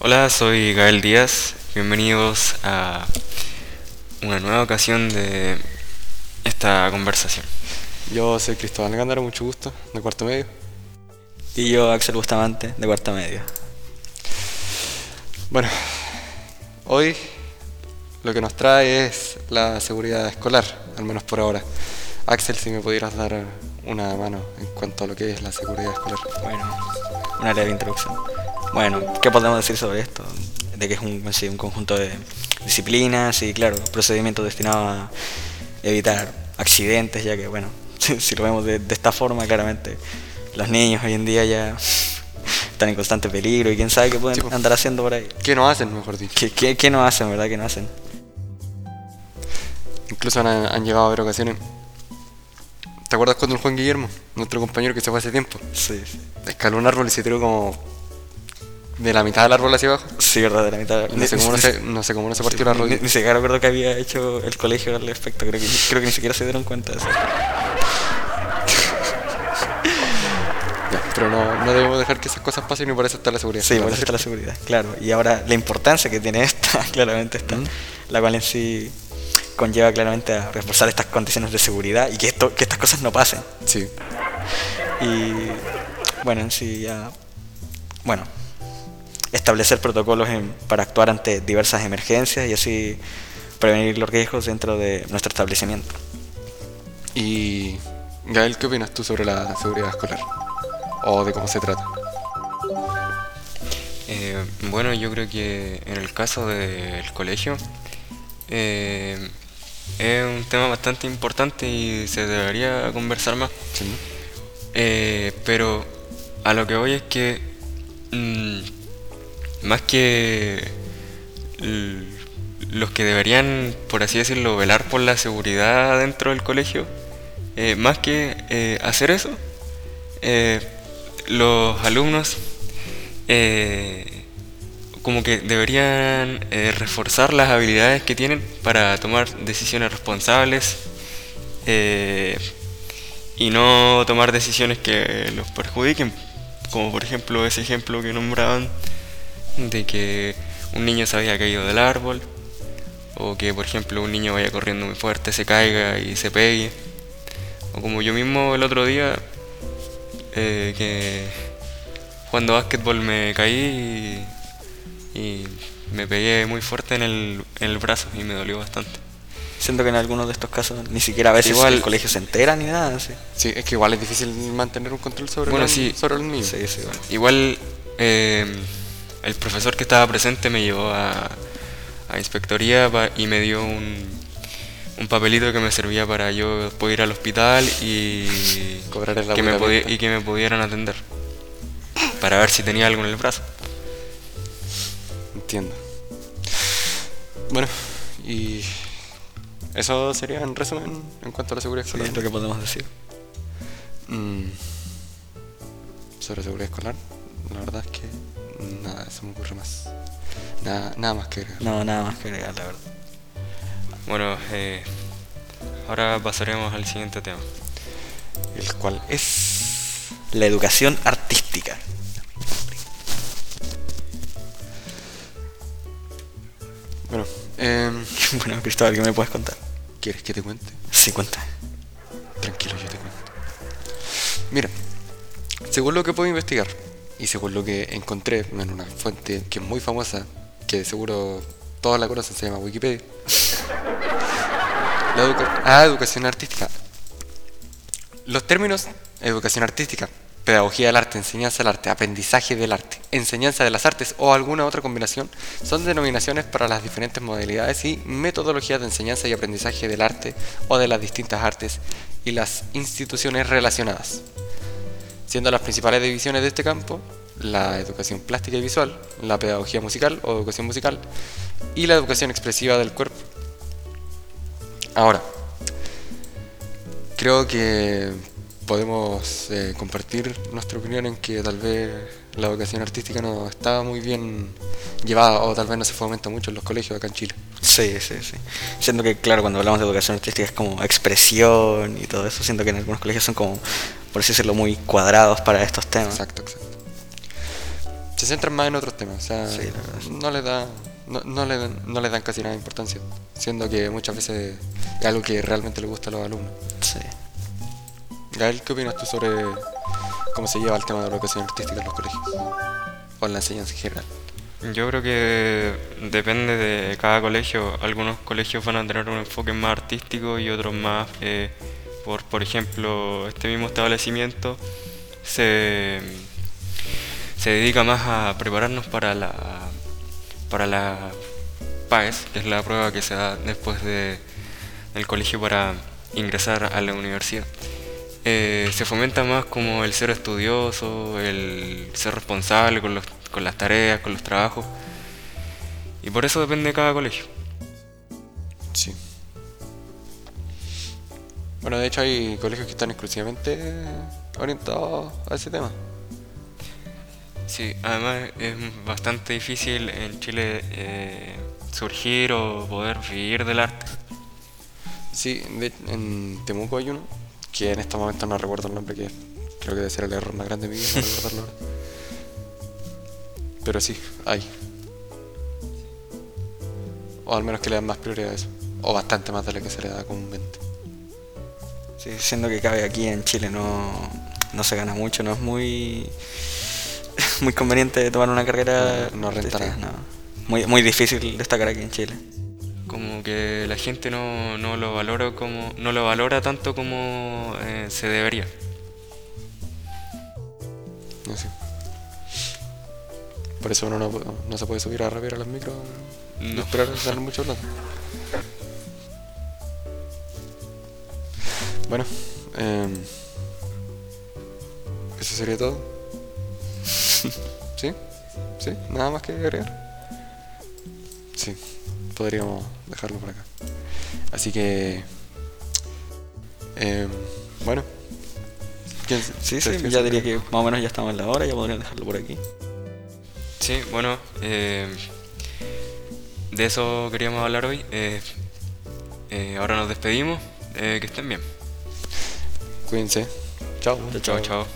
Hola, soy Gael Díaz. Bienvenidos a una nueva ocasión de esta conversación. Yo soy Cristóbal Gándara, mucho gusto, de cuarto medio. Y yo, Axel Bustamante, de cuarto medio. Bueno, hoy lo que nos trae es la seguridad escolar, al menos por ahora. Axel, si me pudieras dar una mano en cuanto a lo que es la seguridad escolar. Bueno, una breve introducción. Bueno, ¿qué podemos decir sobre esto? De que es un, sí, un conjunto de disciplinas y, claro, procedimientos destinados a evitar accidentes, ya que, bueno, si, lo vemos de, de esta forma, claramente los niños hoy en día ya están en constante peligro y quién sabe qué pueden po. andar haciendo por ahí. ¿Qué no hacen, mejor dicho? ¿Qué, qué, qué no hacen, verdad? ¿Qué no hacen? Incluso han, han llegado a haber ocasiones. ¿Te acuerdas cuando el Juan Guillermo, nuestro compañero que se fue hace tiempo, Sí, sí. escaló un árbol y se tiró como de la mitad del árbol hacia abajo? Sí, verdad, de la mitad. No sé cómo no se, no sé cómo no se partió la Ni, rodilla. ni siquiera recuerdo que había hecho el colegio al respecto. Creo que, creo que ni siquiera se dieron cuenta de eso. Pero no, no debemos dejar que esas cosas pasen y por eso está la seguridad. Sí, por eso está la seguridad, claro. Y ahora la importancia que tiene esta, claramente está, la cual en sí conlleva claramente a reforzar estas condiciones de seguridad y que, esto, que estas cosas no pasen. Sí. Y bueno, en sí ya, bueno, establecer protocolos en- para actuar ante diversas emergencias y así prevenir los riesgos dentro de nuestro establecimiento. Y Gael, ¿qué opinas tú sobre la seguridad escolar? O de cómo se trata. Eh, bueno, yo creo que en el caso del colegio eh, es un tema bastante importante y se debería conversar más. Sí, ¿no? Eh, pero a lo que voy es que mm, más que los que deberían, por así decirlo, velar por la seguridad dentro del colegio, eh, más que eh, hacer eso, eh, los alumnos como que deberían reforzar las habilidades que tienen para tomar decisiones responsables y no tomar decisiones que los perjudiquen, como por ejemplo ese ejemplo que nombraban de que un niño se había caído del árbol o que por ejemplo un niño vaya corriendo muy fuerte, se caiga y se pegue o como yo mismo el otro día eh, que jugando básquetbol me caí y, y me pegué muy fuerte en el, en el brazo y me dolió bastante. Siento que en algunos de estos casos ni siquiera a veces Igual- el colegio se entera ni nada. Sí, Sí, es que igual es difícil mantener un control sobre, Bueno, los, sí. sobre los niños. sí, sí, bueno. Igual eh, el profesor que estaba presente me llevó a, a inspectoría y me dio un, un papelito que me servía para yo poder ir al hospital y Cobrar el que me y que me pudieran atender para ver si tenía algo en el brazo. Entiendo. Bueno, y eso sería en resumen en cuanto a la seguridad Sí, escolar. es lo que podemos decir. Mm, sobre seguridad escolar, la verdad es que nada, se me ocurre más. Nada, nada más que agregar. No, nada más que agregar, la verdad. Bueno, eh, ahora pasaremos al siguiente tema. El cual es. La educación artística. Bueno, em, Bueno, Cristóbal, ¿qué me puedes contar? ¿quieres que te cuente? Sí, cuenta. Tranquilo, yo te cuento. Mira, según lo que puedo investigar y según lo que encontré en una fuente que es muy famosa, que seguro todos la conocen, se llama Wikipedia. La ah, educación artística. Los términos educación artística, pedagogía del arte, enseñanza del arte, aprendizaje del arte, enseñanza de las artes o alguna otra combinación son denominaciones para las diferentes modalidades y metodologías de enseñanza y aprendizaje del arte o de las distintas artes y las instituciones relacionadas. Siendo las principales divisiones de este campo la educación plástica y visual, la pedagogía musical o educación musical y la educación expresiva del cuerpo. Ahora, creo que podemos eh, compartir nuestra opinión en que tal vez la educación artística no está muy bien llevada o tal vez no se fomenta mucho en los colegios acá en Chile. Sí, sí, sí. Siento que, claro, cuando hablamos de educación artística es como expresión y todo eso. Siento que en algunos colegios son como, por así decirlo, muy cuadrados para estos temas. Exacto, exacto. Se centran más en otros temas, o sea, Sí, la verdad, sí. no les da, no, no le dan, no les dan casi nada de importancia, siendo que muchas veces es algo que realmente le gusta a los alumnos. Sí. Gael, ¿qué opinas tú sobre cómo se lleva el tema de la educación artística en los colegios? O en la enseñanza en general. Yo creo que depende de cada colegio. Algunos colegios van a tener un enfoque más artístico y otros más eh, por, por ejemplo, este mismo establecimiento se, se dedica más a prepararnos para la para la PAES, que es la prueba que se da después de, del colegio para ingresar a la universidad. Eh, se fomenta más como el ser estudioso, el ser responsable con, los, con las tareas, con los trabajos. Y por eso depende de cada colegio. Sí. Bueno, de hecho hay colegios que están exclusivamente orientados a ese tema. Sí, además es bastante difícil en Chile eh, surgir o poder vivir del arte. Sí, de- en Temuco hay uno, que en este momento no recuerdo el nombre, que creo que debe ser el error más grande de mi vida, no recordarlo ahora. Pero sí, hay. O al menos que le dan más prioridad a eso. O bastante más de la que se le da comúnmente. Sí, siendo que cabe aquí en Chile no, no se gana mucho, no es muy muy conveniente tomar una carrera. No- no nada. no. Muy, muy difícil destacar aquí en Chile. Como que la gente no, no lo valora como no lo valora tanto como eh, se debería. No sé. Por eso uno no, no se puede subir a rapear a las micros y No. esperar a ganar mucho plata. Bueno, em, eso sería todo. ¿Sí? ¿Sí? ¿Nada más que agregar? Sí, podríamos dejarlo por acá. Así que... em, bueno. ¿Quién se- Sí, sí, ya diría que más o menos ya estamos en la hora, ya podrían dejarlo por aquí. Sí, bueno, eh, de eso queríamos hablar hoy. Eh, eh, ahora nos despedimos. Eh, que estén bien. Cuídense. Chao. Chao, chao.